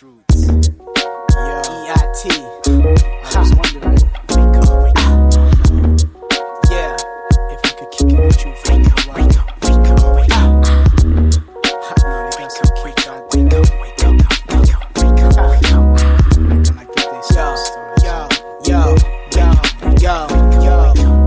grassroots. Yo, EIT. I was wondering. Yeah, if I could kick it with you for.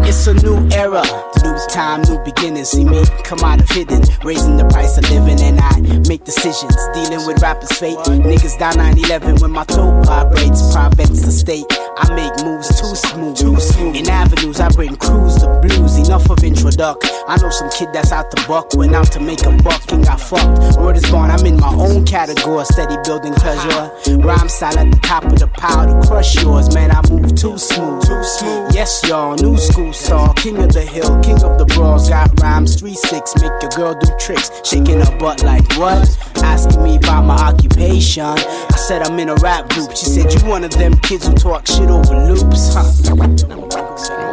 It's a new era. New time, new beginnings. See me come out of hidden, raising the price of living, and I make decisions. Dealing with rappers' fate. Niggas down 9-11 when my toe vibrates. Province the state. I make moves too smooth. Too smooth. In avenues, I bring crews the blues. Enough of introduct. I know some kid that's out the buck, went out to make a buck and got fucked. Word is born, I'm in my own category, steady building pleasure. Rhyme style at the top of the pile to crush yours, man. I move too smooth. Too smooth. Yes, y'all, new school star, king of the hill, king of the brawls. Got rhymes 3-6, make your girl do tricks, shaking her butt like what? Asking me about my occupation. I said I'm in a rap group. She said you one of them kids who talk shit over loops, huh?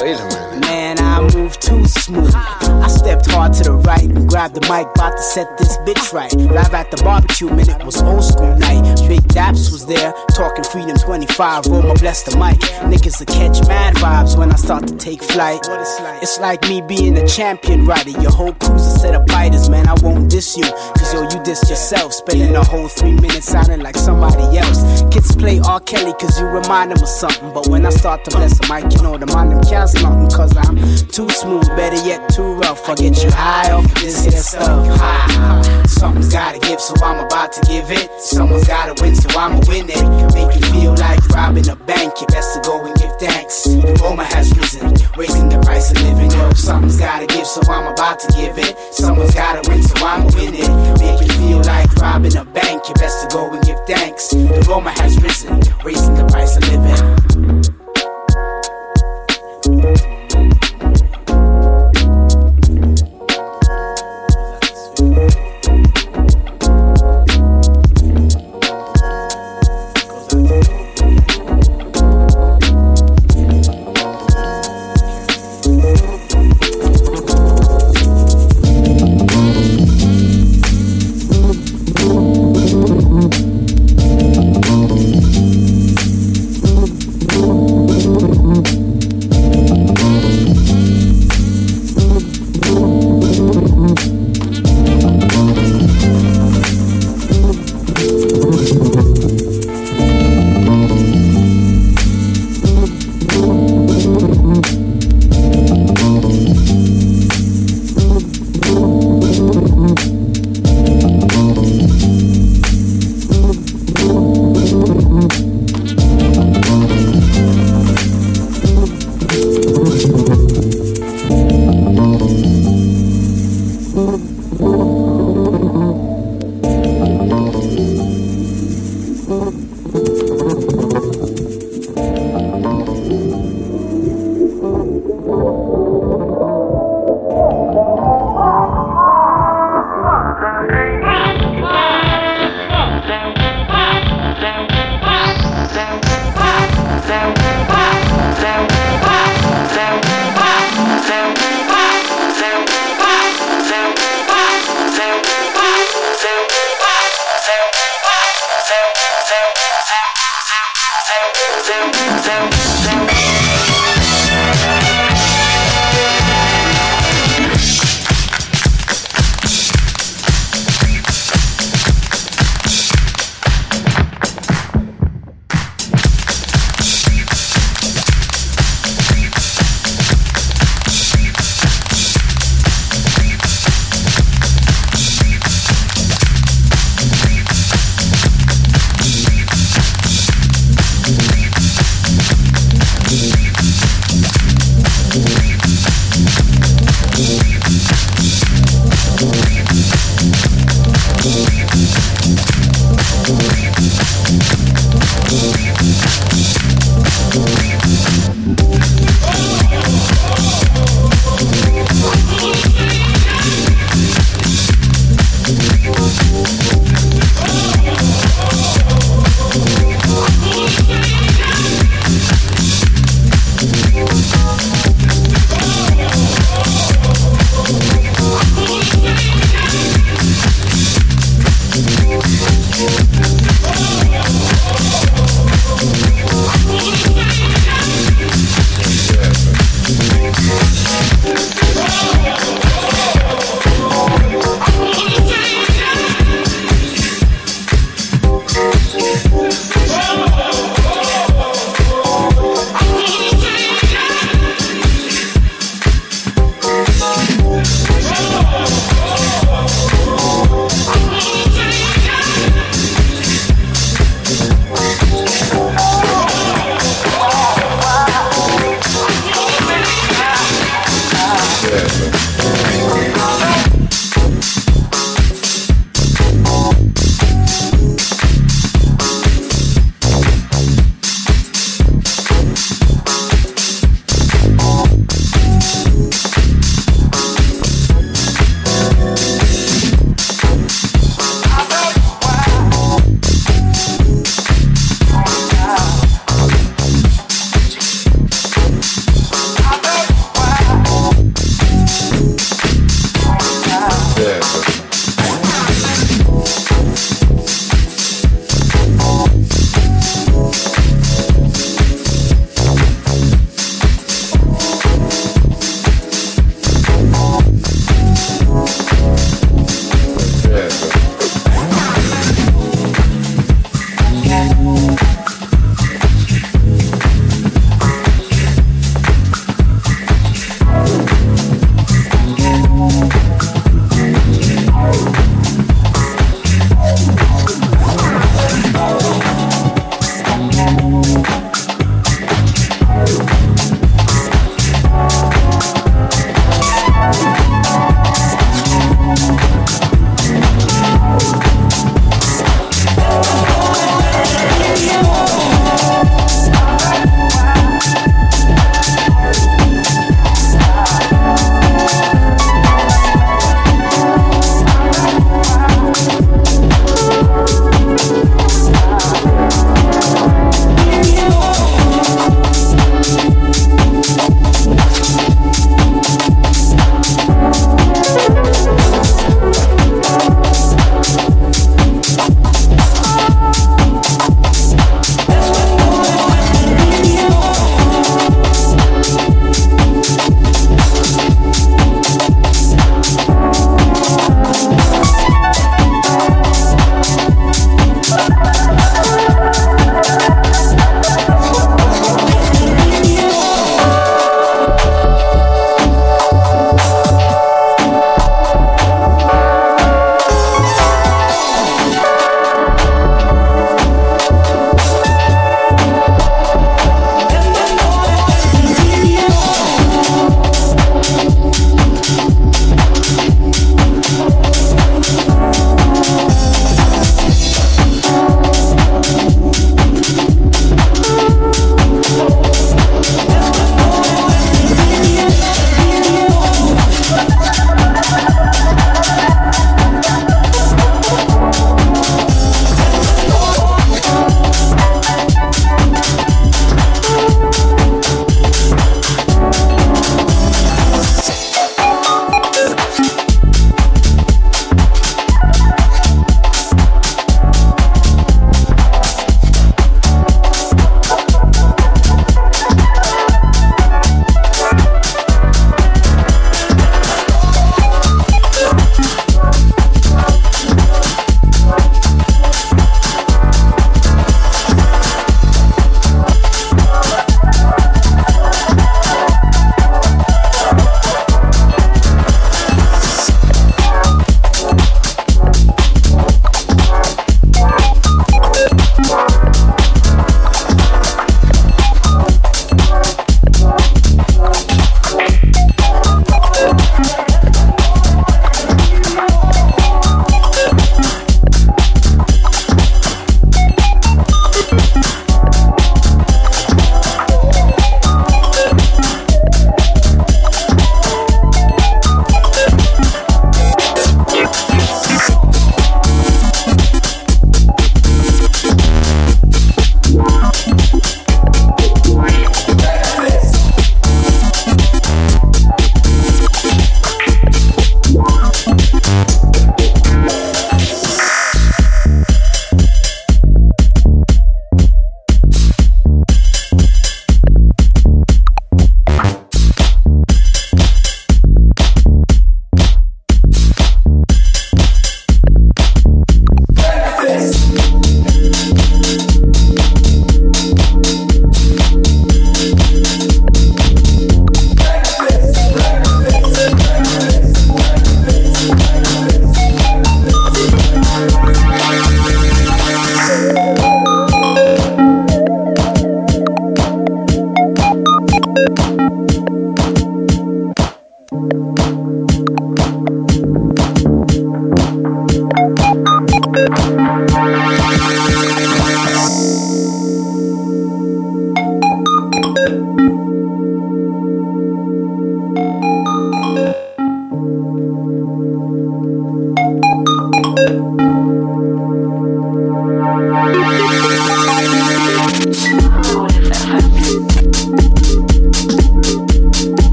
Wait a minute. Man, I move too smooth. I stepped hard to the right and grabbed the mic, about to set this bitch right. Live at the barbecue, man, it was old school night. Big Daps was there, talking Freedom 25, Roma bless the mic. Niggas will catch mad vibes when I start to take flight. It's like me being a champion rider. Your whole crew's a set of biters, man. I won't diss you, cause yo, you dissed yourself. Spending a whole three minutes sounding like somebody else. Kids play R. Kelly cause you remind them of something. But when I start to bless the mic, you know the mind them counts nothing. Too smooth, better yet, too rough. I get you high off of this here stuff. High. Something's gotta give, so I'm about to give it. Someone's gotta win, so I'ma win it. Make you feel like robbing a bank. You best to go and give thanks. The Roma has risen, raising the price of living. Yo, something's gotta give, so I'm about to give it. Someone's gotta win, so I'ma win it. Make you feel like robbing a bank. You best to go and give thanks. The Roma has risen, raising the price of living.